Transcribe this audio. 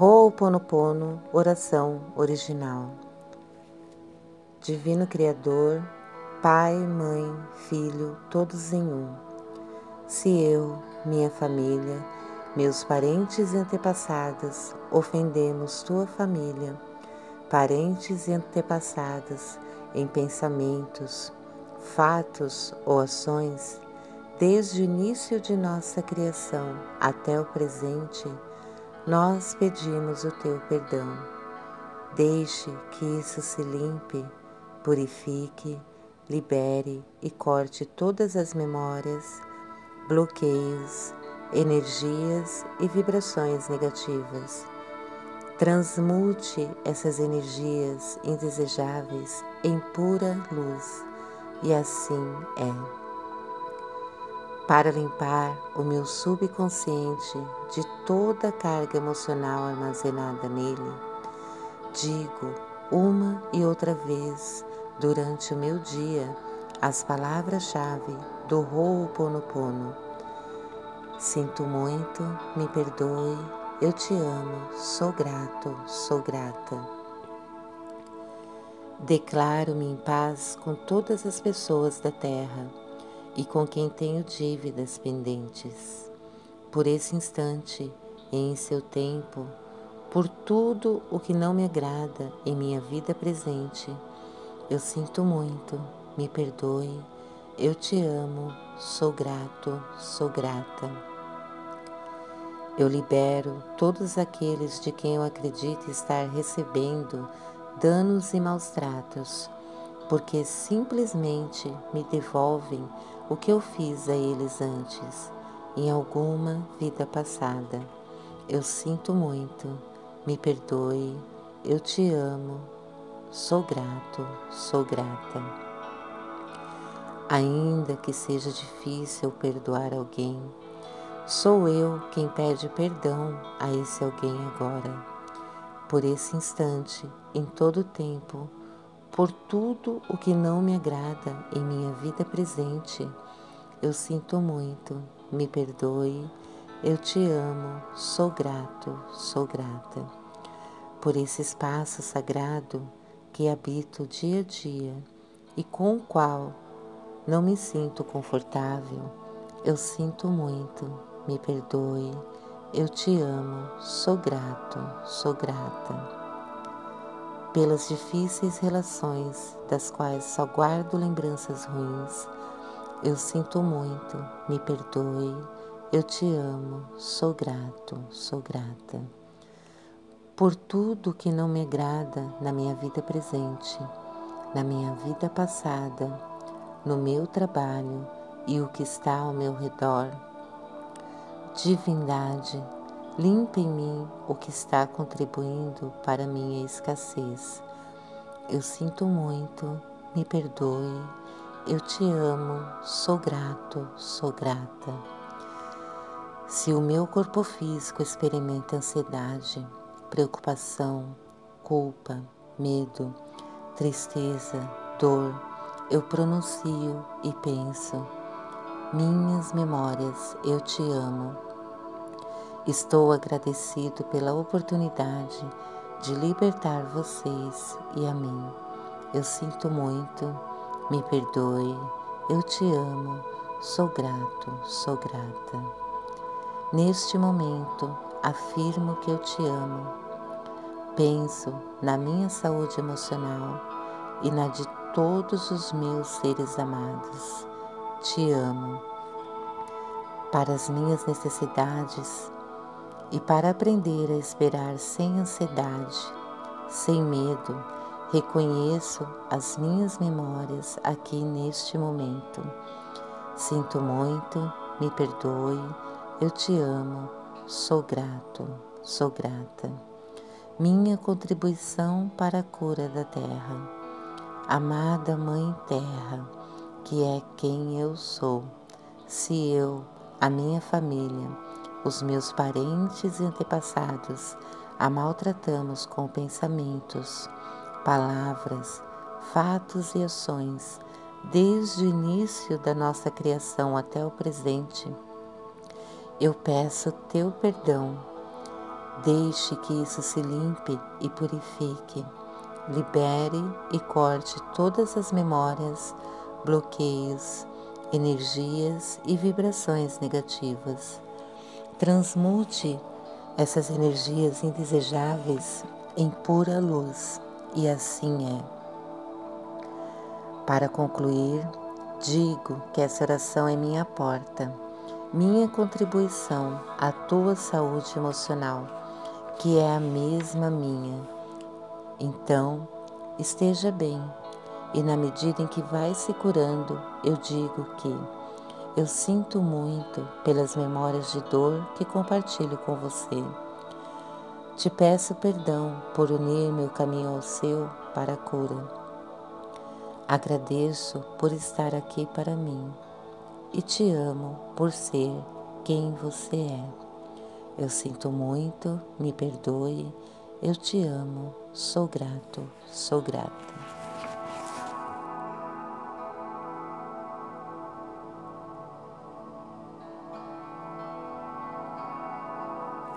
Ho'oponopono, oração original. Divino Criador, Pai, Mãe, Filho, todos em um. Se eu, minha família, meus parentes e antepassados ofendemos tua família, parentes e antepassados em pensamentos, fatos ou ações, desde o início de nossa criação até o presente, nós pedimos o teu perdão. Deixe que isso se limpe, purifique, libere e corte todas as memórias, bloqueios, energias e vibrações negativas. Transmute essas energias indesejáveis em pura luz, e assim é para limpar o meu subconsciente de toda a carga emocional armazenada nele, digo uma e outra vez durante o meu dia as palavras-chave do Ho'oponopono. Sinto muito, me perdoe, eu te amo, sou grato, sou grata. Declaro-me em paz com todas as pessoas da Terra e com quem tenho dívidas pendentes. Por esse instante e em seu tempo, por tudo o que não me agrada em minha vida presente, eu sinto muito, me perdoe, eu te amo, sou grato, sou grata. Eu libero todos aqueles de quem eu acredito estar recebendo danos e maus tratos, porque simplesmente me devolvem o que eu fiz a eles antes, em alguma vida passada. Eu sinto muito, me perdoe, eu te amo, sou grato, sou grata. Ainda que seja difícil perdoar alguém, sou eu quem pede perdão a esse alguém agora. Por esse instante, em todo o tempo, por tudo o que não me agrada em minha vida presente. Eu sinto muito, me perdoe, eu te amo, sou grato, sou grata. Por esse espaço sagrado que habito dia a dia e com o qual não me sinto confortável, eu sinto muito, me perdoe, eu te amo, sou grato, sou grata pelas difíceis relações das quais só guardo lembranças ruins. Eu sinto muito, me perdoe, eu te amo, sou grato, sou grata. Por tudo que não me agrada na minha vida presente, na minha vida passada, no meu trabalho e o que está ao meu redor. Divindade, Limpe em mim o que está contribuindo para minha escassez. Eu sinto muito, me perdoe, eu te amo, sou grato, sou grata. Se o meu corpo físico experimenta ansiedade, preocupação, culpa, medo, tristeza, dor, eu pronuncio e penso: minhas memórias, eu te amo Estou agradecido pela oportunidade de libertar vocês e a mim. Eu sinto muito, me perdoe, eu te amo, sou grato, sou grata. Neste momento, afirmo que eu te amo. Penso na minha saúde emocional e na de todos os meus seres amados. Te amo. Para as minhas necessidades, e para aprender a esperar sem ansiedade, sem medo, reconheço as minhas memórias aqui neste momento. Sinto muito, me perdoe, eu te amo, sou grato, sou grata. Minha contribuição para a cura da terra. Amada Mãe Terra, que é quem eu sou, se eu, a minha família, os meus parentes e antepassados a maltratamos com pensamentos, palavras, fatos e ações, desde o início da nossa criação até o presente. Eu peço teu perdão. Deixe que isso se limpe e purifique. Libere e corte todas as memórias, bloqueios, energias e vibrações negativas. Transmute essas energias indesejáveis em pura luz, e assim é. Para concluir, digo que essa oração é minha porta, minha contribuição à tua saúde emocional, que é a mesma minha. Então, esteja bem, e na medida em que vai se curando, eu digo que eu sinto muito pelas memórias de dor que compartilho com você. Te peço perdão por unir meu caminho ao seu para a cura. Agradeço por estar aqui para mim e te amo por ser quem você é. Eu sinto muito, me perdoe, eu te amo, sou grato, sou grata.